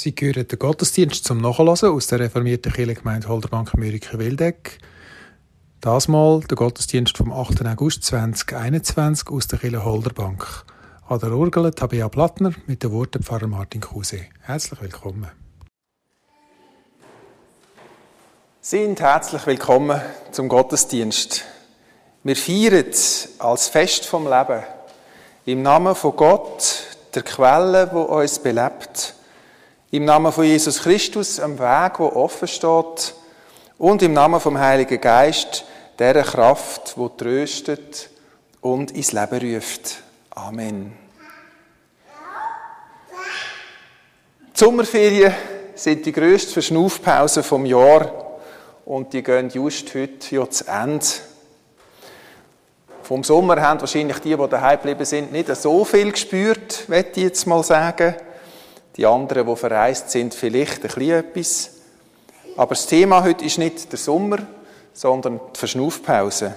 Sie hören den Gottesdienst zum Nachhören aus der reformierten Kirchengemeinde Holderbank Mürike-Wildeck. Das Mal der Gottesdienst vom 8. August 2021 aus der Kirche Holderbank. An der Orgel Tabea Plattner mit den Worten Pfarrer Martin Kruse. Herzlich willkommen. Sind herzlich willkommen zum Gottesdienst. Wir feiern als Fest vom Leben im Namen von Gott, der Quelle, wo uns belebt im Namen von Jesus Christus, am Weg, wo offen steht, und im Namen vom Heiligen Geist, der Kraft, wo tröstet und ins Leben ruft. Amen. Die Sommerferien sind die grösste Verschnaufpause vom Jahr und die gehen just heute ja zu Ende. Vom Sommer haben wahrscheinlich die, die daheim geblieben sind, nicht so viel gespürt, möchte ich jetzt mal sagen. Die anderen, die verreist sind, vielleicht ein bisschen etwas. Aber das Thema heute ist nicht der Sommer, sondern die Verschnaufpause.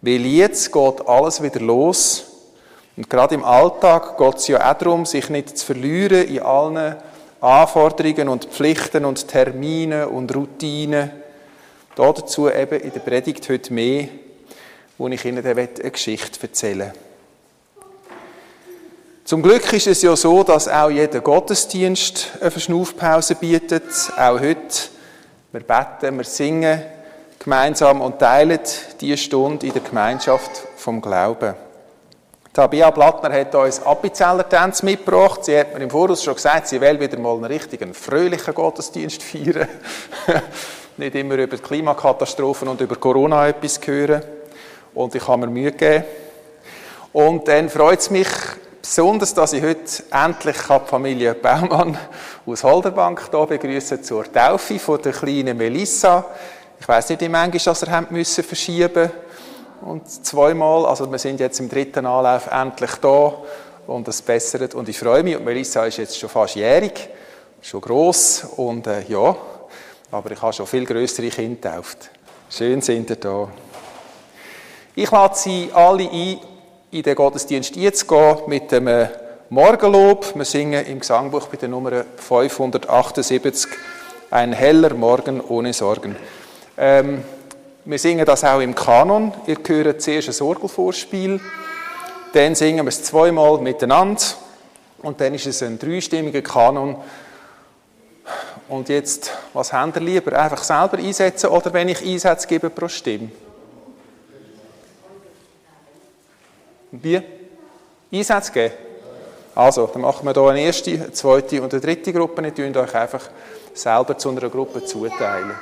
Weil jetzt geht alles wieder los. Und gerade im Alltag geht es ja auch darum, sich nicht zu verlieren in allen Anforderungen und Pflichten und Terminen und Routinen. Dazu eben in der Predigt heute mehr, wo ich Ihnen eine Geschichte erzählen möchte. Zum Glück ist es ja so, dass auch jeder Gottesdienst eine Verschnaufpause bietet. Auch heute. Wir beten, wir singen gemeinsam und teilen diese Stunde in der Gemeinschaft vom Glauben. Tabia Blattner hat uns Appenzeller Tanz mitgebracht. Sie hat mir im Voraus schon gesagt, sie will wieder mal einen richtigen fröhlichen Gottesdienst feiern. Nicht immer über Klimakatastrophen und über Corona etwas hören. Und ich habe mir Mühe gegeben. Und dann freut es mich, besonders, dass ich heute endlich die Familie Baumann aus Holderbank hier begrüßen zur Taufe von der kleinen Melissa. Ich weiß nicht, wie manchmal dass er haben müssen verschieben und zweimal, also wir sind jetzt im dritten Anlauf endlich da und es bessert und ich freue mich und Melissa ist jetzt schon fast jährig, schon groß und äh, ja, aber ich habe schon viel größere Kinder getauft. Schön sind ihr da. Ich lade Sie alle ein, in den Gottesdienst jetzt gehen mit dem äh, Morgenlob. Wir singen im Gesangbuch bei der Nummer 578 Ein heller Morgen ohne Sorgen. Ähm, wir singen das auch im Kanon. Ihr hört zuerst ein Orgelvorspiel, dann singen wir es zweimal miteinander und dann ist es ein dreistimmiger Kanon. Und jetzt, was habt ihr lieber? Einfach selber einsetzen oder wenn ich Einsätze gebe pro Stimme? Wie? Einsätze geben? Also, dann machen wir hier eine erste, eine zweite und eine dritte Gruppe. Ihr könnt euch einfach selber zu einer Gruppe zuteilen.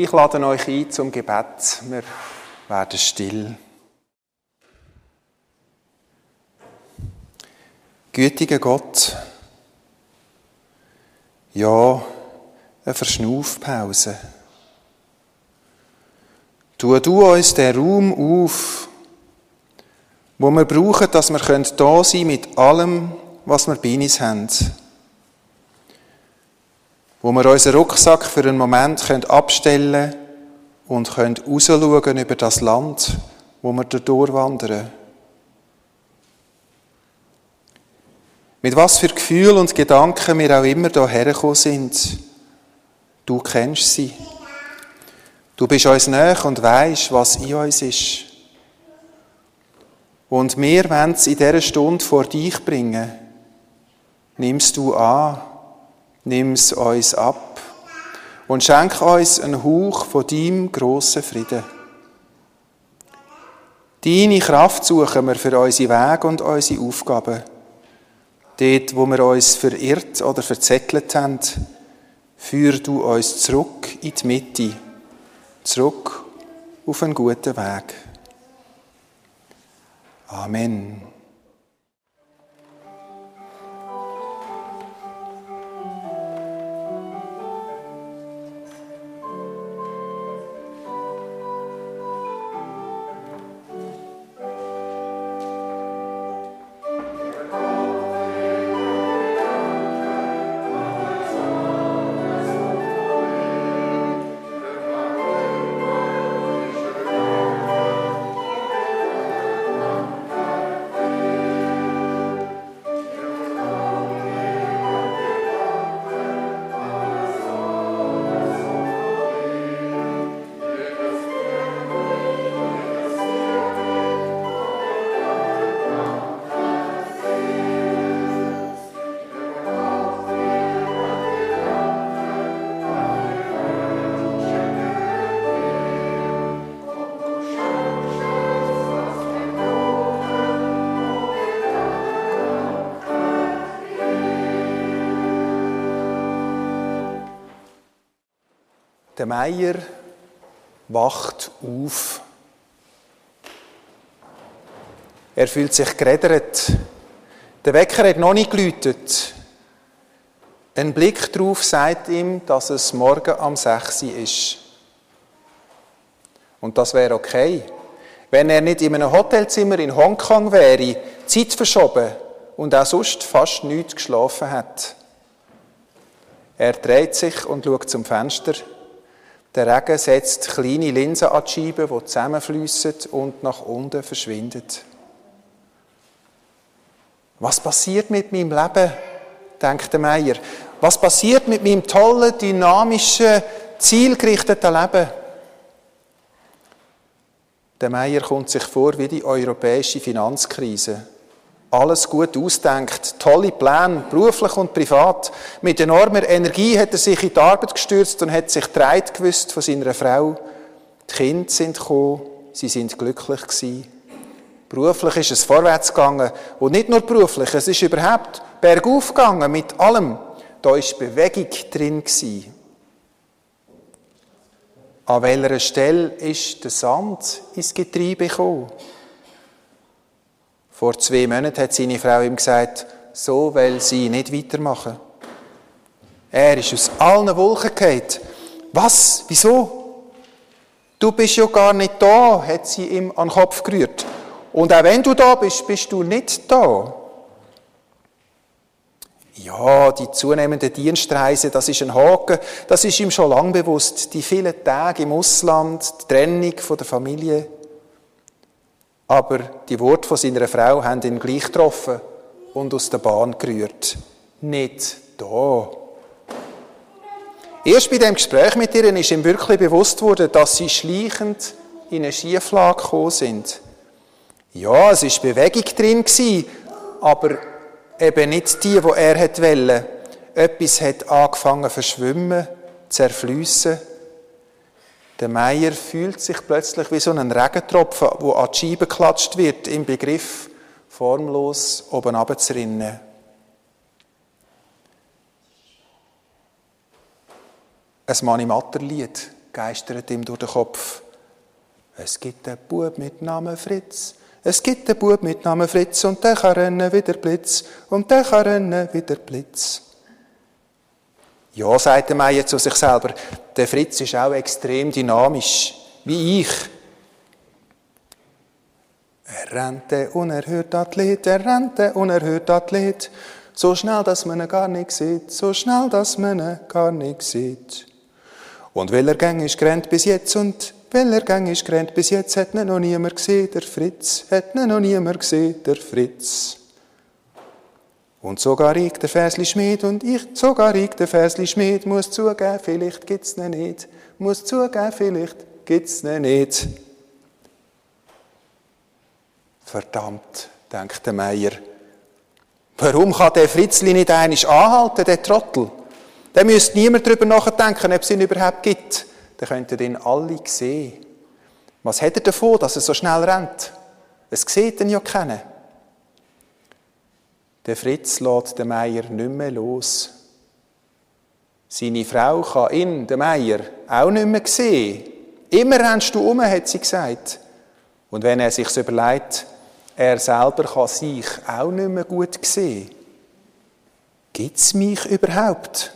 Ich lade euch ein zum Gebet. Wir werden still. Gütiger Gott, ja, eine Verschnaufpause. Tu du uns den Raum auf, wo wir brauchen, dass wir da sein können mit allem, was wir bei uns haben. Wo wir unseren Rucksack für einen Moment abstellen können und können rausschauen über das Land, wo wir durchwandern. Mit was für Gefühl und Gedanken wir auch immer hierher gekommen sind. Du kennst sie. Du bist uns näher und weißt, was in uns ist. Und wir wollen es in dieser Stunde vor dich bringen. Nimmst du an, nimm es uns ab und schenk uns einen Hauch von deinem grossen Frieden. Deine Kraft suchen wir für unsere Wege und unsere Aufgaben. Dort, wo wir uns verirrt oder verzettelt haben, führ du uns zurück in die Mitte zurück auf einen guten Weg. Amen. Der Meier wacht auf. Er fühlt sich gereddert. Der Wecker hat noch nicht geläutet. Ein Blick darauf sagt ihm, dass es morgen am 6 Uhr ist. Und das wäre okay. Wenn er nicht in einem Hotelzimmer in Hongkong wäre, Zeit verschoben und auch sonst fast nichts geschlafen hat. Er dreht sich und schaut zum Fenster. Der Regen setzt kleine Linsen an die Scheibe, die zusammenfließen und nach unten verschwinden. Was passiert mit meinem Leben? denkt der Meier. Was passiert mit meinem tollen, dynamischen, zielgerichteten Leben? Der Meier kommt sich vor wie die europäische Finanzkrise alles gut ausdenkt, tolle Pläne, beruflich und privat. Mit enormer Energie hat er sich in die Arbeit gestürzt und hat sich dreit gewusst von seiner Frau. Die Kinder sind gekommen, sie sind glücklich gewesen. Beruflich ist es vorwärts gegangen und nicht nur beruflich, es ist überhaupt bergauf gegangen mit allem. Da ist Bewegung drin gewesen. An welcher Stelle ist der Sand ins Getriebe gekommen? Vor zwei Monaten hat seine Frau ihm gesagt, so will sie nicht weitermachen. Er ist aus allen Wolken gefallen. Was? Wieso? Du bist ja gar nicht da, hat sie ihm an den Kopf gerührt. Und auch wenn du da bist, bist du nicht da. Ja, die zunehmende Dienstreise, das ist ein Haken, das ist ihm schon lange bewusst. Die vielen Tage im Ausland, die Trennung von der Familie, aber die Worte von seiner Frau haben ihn gleich getroffen und aus der Bahn gerührt. Nicht da. Erst bei dem Gespräch mit ihr ist ihm wirklich bewusst worden, dass sie schleichend in eine Schieflage gekommen sind. Ja, es war Bewegung drin, aber eben nicht die, die er wollte. Etwas hat angefangen zu verschwimmen, zu zerfließen. Der Meier fühlt sich plötzlich wie so ein Regentropfen, wo an die Scheibe geklatscht wird, im Begriff, formlos oben runterzurinnen. Ein Manimatterlied geistert ihm durch den Kopf. Es gibt einen Bub mit Namen Fritz. Es gibt einen Bub mit Namen Fritz und der kann rennen wie der Blitz. Und der kann rennen wie der Blitz. Ja, sagt der Meier zu sich selber, der Fritz ist auch extrem dynamisch, wie ich. Er rennt der unerhörte Athlet, er rennt der unerhörte Athlet. So schnell, dass man ihn gar nicht sieht, so schnell, dass man ihn gar nicht sieht. Und weil er gang ist gerannt bis jetzt und weil er gang ist gerannt bis jetzt, hat ihn noch niemand gesehen, der Fritz, hat ihn noch niemand gesehen, der Fritz. Und sogar ich, der Versli Schmied, und ich, sogar ich, der Versli Schmied, muss zugeben, vielleicht gibt's ihn nicht, muss zugeben, vielleicht gibt's ihn nicht. Verdammt, denkt der Meier. Warum kann der Fritzli nicht einig anhalten, der Trottel? Da müsste niemand darüber nachdenken, ob es ihn überhaupt gibt. Dann könnten ihn alle sehen. Was hat er davon, dass er so schnell rennt? Es sieht ihn ja keiner. Der Fritz lässt den Meier nicht mehr los. Seine Frau kann ihn, den Meier, auch nicht mehr sehen. Immer rennst du um, hat sie gesagt. Und wenn er sich überlegt, er selber kann sich auch nicht mehr gut sehen. Gibt es mich überhaupt?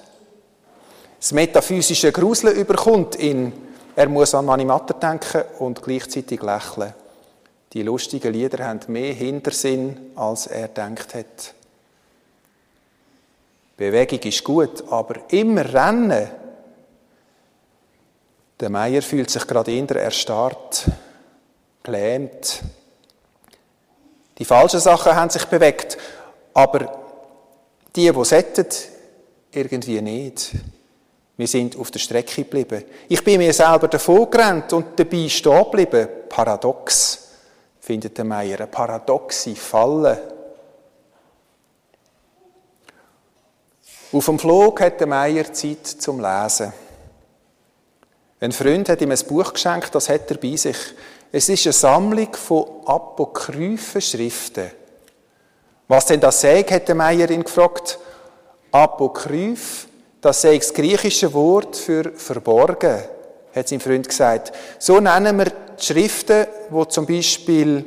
Das metaphysische Gruseln überkommt ihn. Er muss an Animator denken und gleichzeitig lächeln. Die lustigen Lieder haben mehr Hintersinn, als er denkt hat. Bewegung ist gut, aber immer rennen. Der Meier fühlt sich gerade in der erstarrt, gelähmt. Die falschen Sachen haben sich bewegt, aber die, die sollten, irgendwie nicht. Wir sind auf der Strecke geblieben. Ich bin mir selber davon gerannt und dabei stehen geblieben. Paradox, findet der Meier, eine paradoxe Falle. Auf dem Flug hat der Meier Zeit zum Lesen. Ein Freund hat ihm ein Buch geschenkt, das hat er bei sich. Es ist eine Sammlung von apokryphen Schriften. Was denn das sagt, hat der Meier ihn gefragt. Apokryph das sei das griechische Wort für verborgen, hat sein Freund gesagt. So nennen wir die Schriften, wo zum Beispiel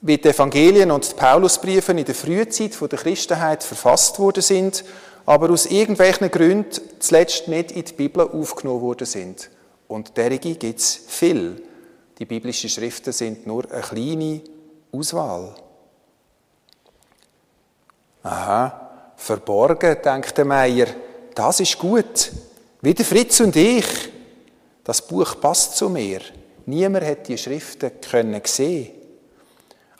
wie die Evangelien und die Paulusbriefe in der Frühzeit der Christenheit verfasst worden sind, aber aus irgendwelchen Gründen zuletzt nicht in die Bibel aufgenommen worden sind. Und derige gibt es viel. Die biblischen Schriften sind nur eine kleine Auswahl. Aha, verborgen, denkt der Meier das ist gut. Wie der Fritz und ich. Das Buch passt zu mir. Niemand hat die Schriften können sehen.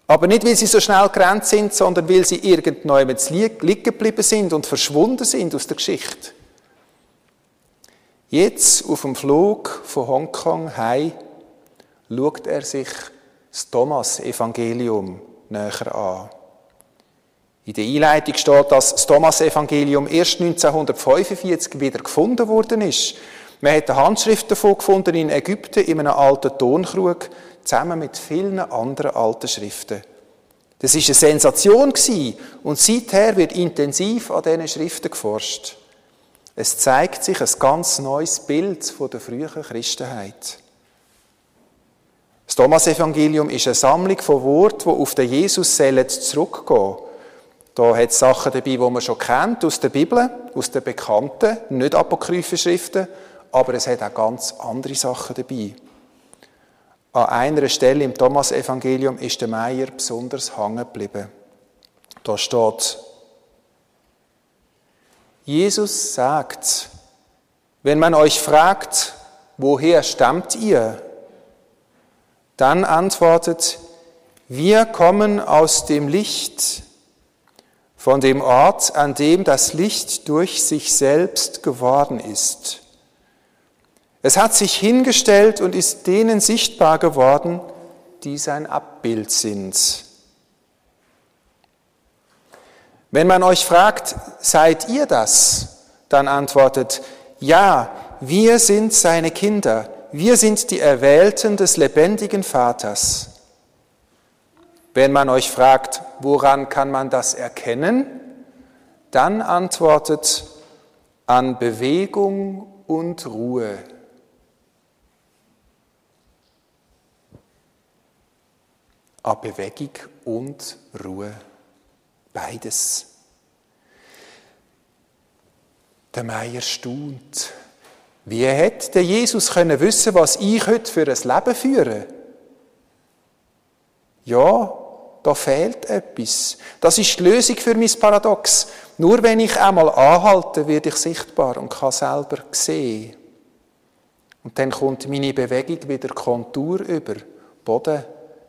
Aber nicht, weil sie so schnell gerannt sind, sondern weil sie irgendjemand liegen geblieben sind und verschwunden sind aus der Geschichte. Jetzt auf dem Flug von Hongkong heim schaut er sich das Thomas-Evangelium näher an. In der Einleitung steht, dass das Thomas-Evangelium erst 1945 wieder gefunden worden ist. Man hat eine Handschrift davon gefunden in Ägypten in einem alten Tonkrug, zusammen mit vielen anderen alten Schriften. Das ist eine Sensation und seither wird intensiv an diesen Schriften geforscht. Es zeigt sich ein ganz neues Bild von der frühen Christenheit. Das Thomas-Evangelium ist eine Sammlung von Worten, die auf den Jesus zurückgehen da hat es Sachen dabei, die man schon kennt aus der Bibel, aus den bekannten, nicht apokryphen Schriften, aber es hat auch ganz andere Sachen dabei. An einer Stelle im Thomas-Evangelium ist der Meier besonders hängen geblieben. Da steht, Jesus sagt, wenn man euch fragt, woher stammt ihr? Dann antwortet, wir kommen aus dem Licht, von dem Ort, an dem das Licht durch sich selbst geworden ist. Es hat sich hingestellt und ist denen sichtbar geworden, die sein Abbild sind. Wenn man euch fragt, seid ihr das? Dann antwortet, ja, wir sind seine Kinder, wir sind die Erwählten des lebendigen Vaters. Wenn man euch fragt, woran kann man das erkennen, dann antwortet an Bewegung und Ruhe. An Bewegung und Ruhe. Beides. Der Meier staunt. Wie hätte Jesus können wissen, was ich heute für ein Leben führe? Ja, da fehlt etwas. Das ist die Lösung für mein Paradox. Nur wenn ich einmal anhalte, werde ich sichtbar und kann selber sehen. Und dann kommt meine Bewegung wieder Kontur über. Boden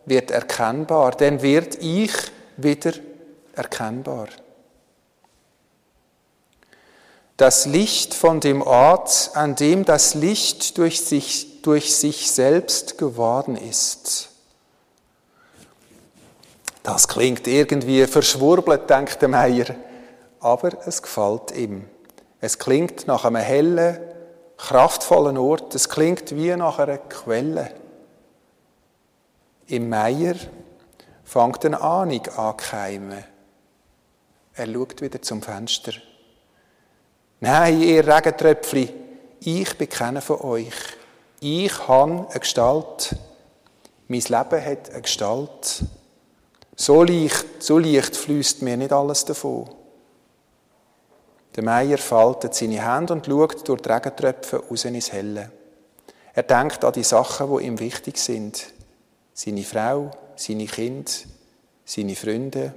wird erkennbar. Dann wird ich wieder erkennbar. Das Licht von dem Ort, an dem das Licht durch sich, durch sich selbst geworden ist. Das klingt irgendwie verschwurbelt, denkt der Meier, aber es gefällt ihm. Es klingt nach einem hellen, kraftvollen Ort, es klingt wie nach einer Quelle. Im Meier fängt eine Ahnung an keimen. Er schaut wieder zum Fenster. Nein, ihr Regentröpfli, ich bin keiner von euch. Ich habe eine Gestalt. Mein Leben hat eine Gestalt. So leicht, so leicht fließt mir nicht alles davon. Der Meier faltet seine Hände und schaut durch die Regentröpfe raus ins Helle. Er denkt an die Sachen, die ihm wichtig sind. Seine Frau, seine Kinder, seine Freunde.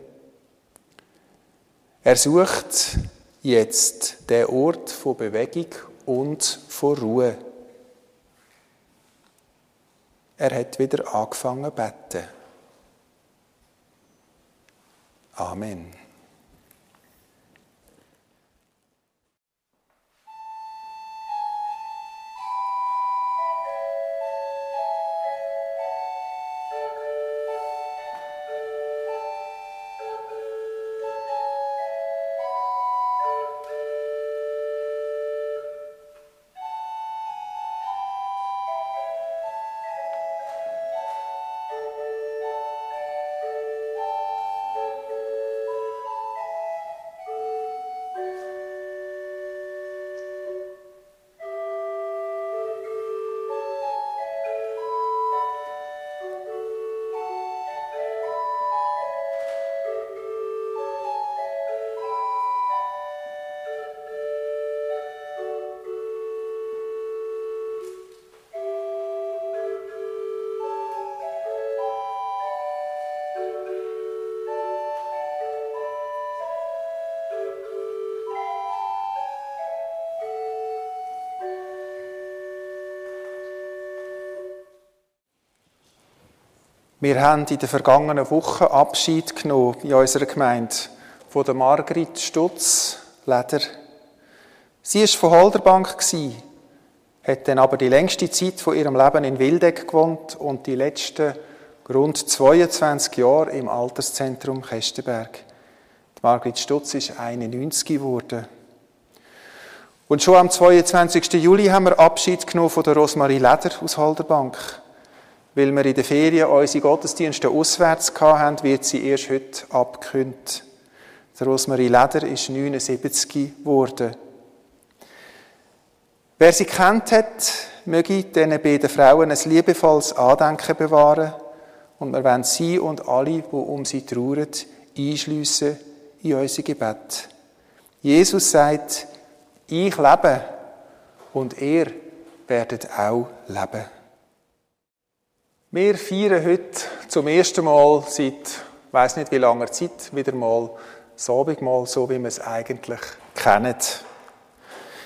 Er sucht jetzt den Ort von Bewegung und von Ruhe. Er hat wieder angefangen zu beten. Amen. Wir haben in der vergangenen Woche Abschied genommen in unserer Gemeinde von der Margrit Stutz, Leder. Sie war von Holderbank, hat dann aber die längste Zeit von ihrem Leben in Wildeck gewohnt und die letzten rund 22 Jahre im Alterszentrum Kestenberg. Die Margrit Stutz ist 91 geworden. Und schon am 22. Juli haben wir Abschied genommen von der Rosmarie Leder aus Holderbank. Weil wir in den Ferien unsere Gottesdienste auswärts hatten, wird sie erst heute abgekündigt. Der Rosmarie Leder ist 79 geworden. Wer sie kennt hat, möge diesen beiden Frauen ein liebevolles Andenken bewahren und wir wollen sie und alle, die um sie trauern, einschliessen in unser Gebet. Jesus sagt, ich lebe und ihr werdet auch leben. Wir feiern heute zum ersten Mal seit, weiss nicht wie langer Zeit, wieder mal das Abendmahl, so wie wir es eigentlich kennen.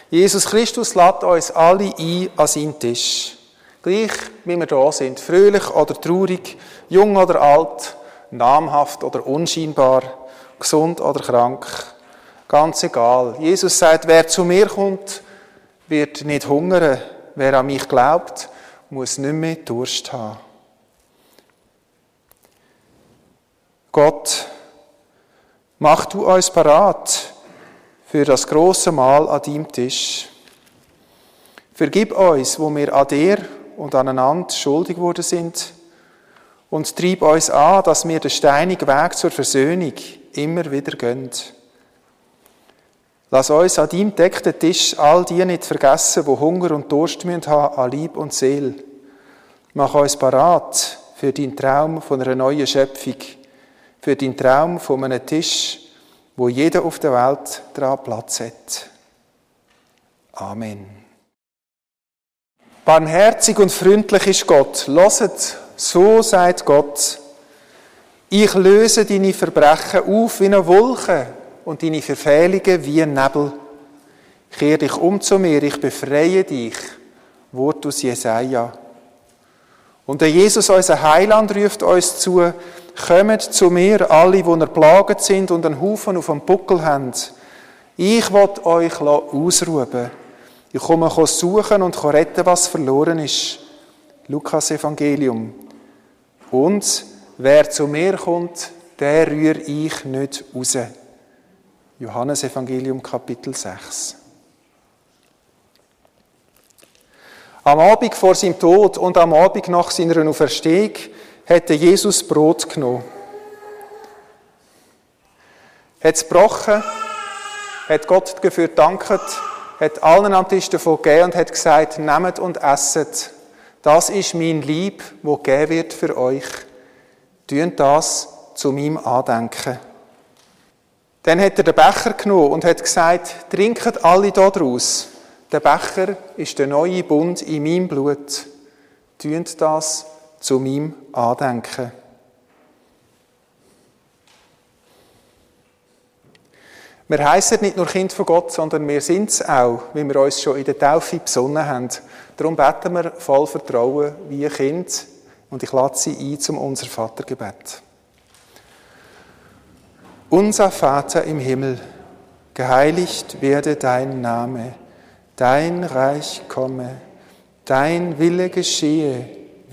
Jesus Christus lädt uns alle ein an seinen Tisch. Gleich wie wir da sind, fröhlich oder traurig, jung oder alt, namhaft oder unscheinbar, gesund oder krank, ganz egal. Jesus sagt, wer zu mir kommt, wird nicht hungern. Wer an mich glaubt, muss nicht mehr Durst haben. Gott, mach du uns parat für das große Mahl an deinem Tisch. Vergib uns, wo wir an dir und aneinander schuldig worden sind, und trieb uns an, dass wir den steinigen Weg zur Versöhnung immer wieder gehen. Lass uns an deinem deckten Tisch all die nicht vergessen, wo Hunger und Durst haben an Lieb und Seel. Mach uns parat für deinen Traum von einer neuen Schöpfung, für deinen Traum von einem Tisch, wo jeder auf der Welt dran Platz hat. Amen. Barmherzig und freundlich ist Gott. Loset, so sagt Gott. Ich löse deine Verbrechen auf wie eine Wolke und deine Verfehlungen wie ein Nebel. Kehr dich um zu mir, ich befreie dich. Wort aus Jesaja. Und der Jesus, unser Heiland, ruft uns zu, kommt zu mir, alle, die erplaget sind und einen Haufen auf dem Buckel haben. Ich will euch ausruhen. Ich komme suchen und retten, was verloren ist. Lukas Evangelium. Und wer zu mir kommt, der rühre ich nicht raus. Johannes Evangelium Kapitel 6. Am Abend vor seinem Tod und am Abend nach seiner Auferstehung hätte Jesus Brot genommen. Hat es gebrochen, hat Gott dafür gedankt, hat allen am Tisch davon gegeben und hat gesagt, nehmt und esset. Das ist mein Lieb, wo gegeben wird für euch. Tun das zu meinem Andenken. Dann hat er den Becher genommen und hat gesagt, trinket alle daraus. Der Becher ist der neue Bund in meinem Blut. Tünt das zu meinem Andenken. Wir heißen nicht nur Kind von Gott, sondern wir sind es auch, wie wir uns schon in der Taufe besonnen haben. Darum beten wir voll Vertrauen wie ein Kind und ich lade Sie ein zum Unser Vatergebet. Unser Vater im Himmel, geheiligt werde dein Name Dein Reich komme, dein Wille geschehe,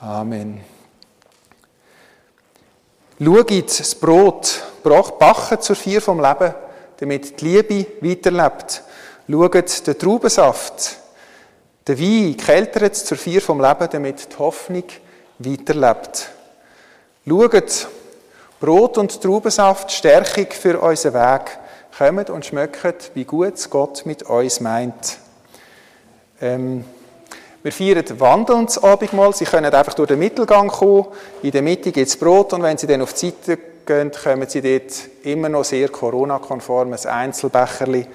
Amen. Schaut das Brot, backen zur Vier vom Leben, damit die Liebe weiterlebt. Schaut den Traubensaft, den Wein kältert zur Vier vom Leben, damit die Hoffnung weiterlebt. Schaut Brot und Traubensaft, Stärkung für unseren Weg. Kommt und schmeckt, wie gut Gott mit uns meint. Ähm, wir feiern Wandeln das Abendmahl. Sie können einfach durch den Mittelgang kommen. In der Mitte gibt es Brot und wenn Sie dann auf die Seite gehen, kommen Sie dort immer noch sehr Corona-konform ein Einzelbecherli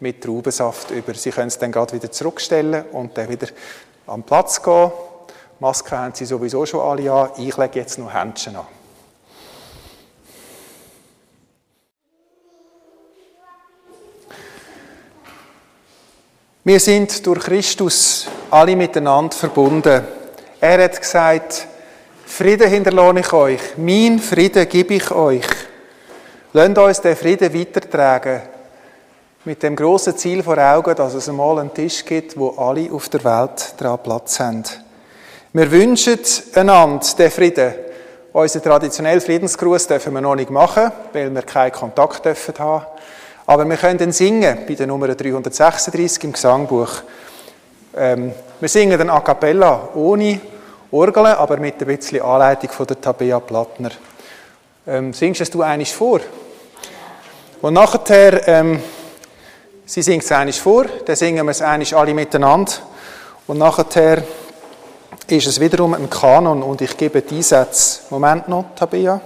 mit Traubensaft über. Sie können es dann gerade wieder zurückstellen und dann wieder am Platz gehen. Maske haben Sie sowieso schon alle an. Ich lege jetzt noch Händchen an. Wir sind durch Christus alle miteinander verbunden. Er hat gesagt, Frieden hinterlohne ich euch, mein Frieden gebe ich euch. Lasst uns den Frieden weitertragen, mit dem großen Ziel vor Augen, dass es einmal einen Tisch gibt, wo alle auf der Welt dran Platz haben. Wir wünschen einander den Frieden. Unseren traditionellen Friedensgruß dürfen wir noch nicht machen, weil wir keinen Kontakt dürfen haben. Aber wir können dann singen bei der Nummer 336 im Gesangbuch. Ähm, wir singen dann a cappella ohne Orgel, aber mit ein bisschen Anleitung von der Tabea Plattner. Ähm, singst es du einiges vor? Und nachher, ähm, sie singt es einiges vor, dann singen wir es einiges alle miteinander. Und nachher ist es wiederum ein Kanon und ich gebe die Sätze. Moment noch, Tabea.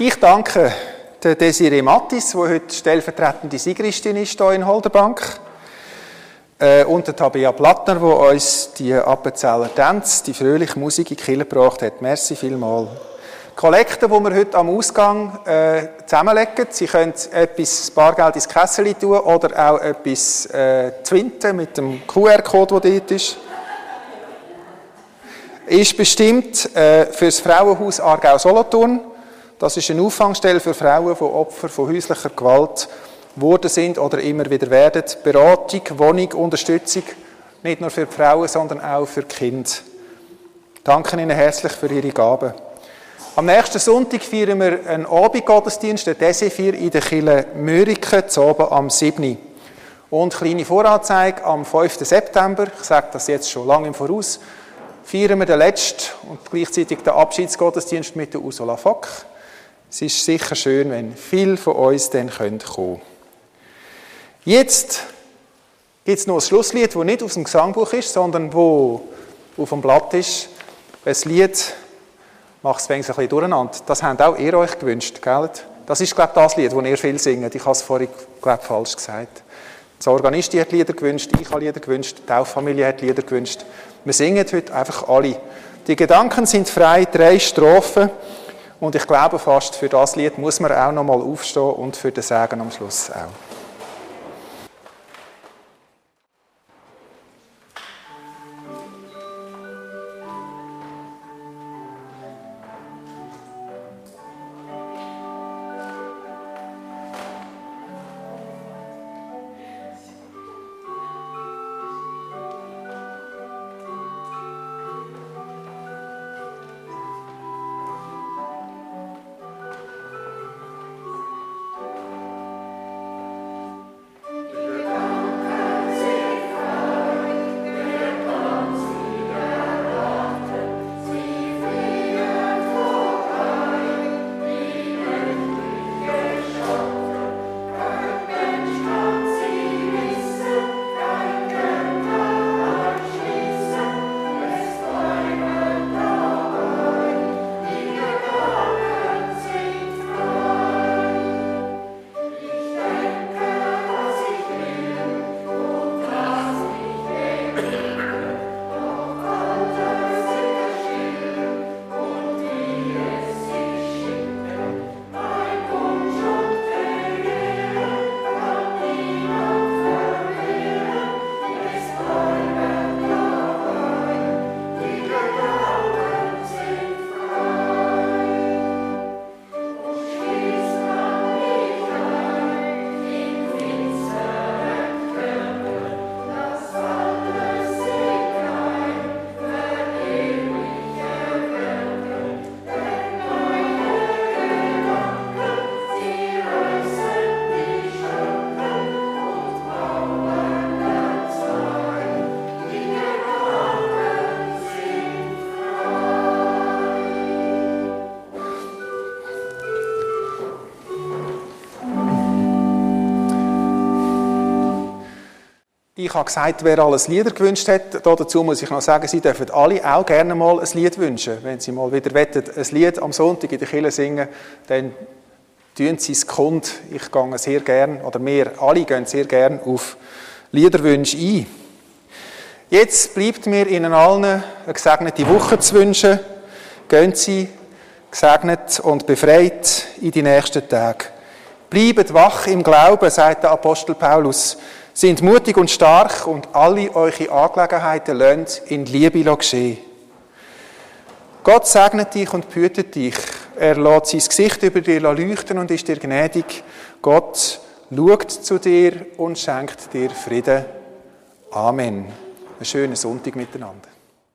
Ich danke der Desiree Mattis, die heute stellvertretende Sigristin ist hier in Holderbank. Äh, und der Tabea Plattner, die uns die Appenzeller Tänze, die fröhliche Musik in die Kirche gebracht hat. Merci vielmals. Kollekte, die wir heute am Ausgang äh, zusammenlegen. Sie können etwas Bargeld ins Kessel tun oder auch etwas äh, zwinten mit dem QR-Code, der dort ist. Ist bestimmt äh, für das Frauenhaus Aargau-Solothurn. Das ist eine Auffangstelle für Frauen, die Opfer von häuslicher Gewalt wurden sind oder immer wieder werden. Beratung, Wohnung, Unterstützung, nicht nur für die Frauen, sondern auch für die Kinder. Danke Ihnen herzlich für Ihre Gaben. Am nächsten Sonntag feiern wir einen Abendgottesdienst, den Desifir in der Kille Mörike, zu oben am 7. Und kleine Voranzeige am 5. September, ich sage das jetzt schon lange im Voraus, feiern wir den letzten und gleichzeitig den Abschiedsgottesdienst mit der Ursula Fock. Es ist sicher schön, wenn viele von uns dann kommen können. Jetzt gibt es noch ein Schlusslied, das nicht aus dem Gesangbuch ist, sondern wo auf dem Blatt ist. Ein Lied, macht es ein bisschen durcheinander. Das habt auch ihr euch gewünscht, gell? Das ist, glaube ich, das Lied, das ihr viel singt. Ich habe es vorhin, glaube ich, falsch gesagt. Die Organistin hat Lieder gewünscht, ich habe Lieder gewünscht, die Tauffamilie hat Lieder gewünscht. Wir singen heute einfach alle. Die Gedanken sind frei, drei Strophen. Und ich glaube fast, für das Lied muss man auch nochmal aufstehen und für den Segen am Schluss auch. Ich habe gesagt, wer alles Lieder gewünscht hat, dazu muss ich noch sagen, Sie dürfen alle auch gerne mal ein Lied wünschen. Wenn Sie mal wieder wettet, ein Lied am Sonntag in der Kirche singen, dann tun Sie es kund. Ich gehe sehr gern, oder wir alle gehen sehr gern auf Liederwünsche ein. Jetzt bleibt mir Ihnen allen eine gesegnete Woche zu wünschen. Gehen Sie gesegnet und befreit in die nächsten Tage. Bleibt wach im Glauben, sagt der Apostel Paulus. Sind mutig und stark und alle eure Angelegenheiten lasst in Liebe geschehen. Gott segnet dich und behütet dich. Er lässt sein Gesicht über dir leuchten und ist dir gnädig. Gott schaut zu dir und schenkt dir Frieden. Amen. Einen schönen Sonntag miteinander.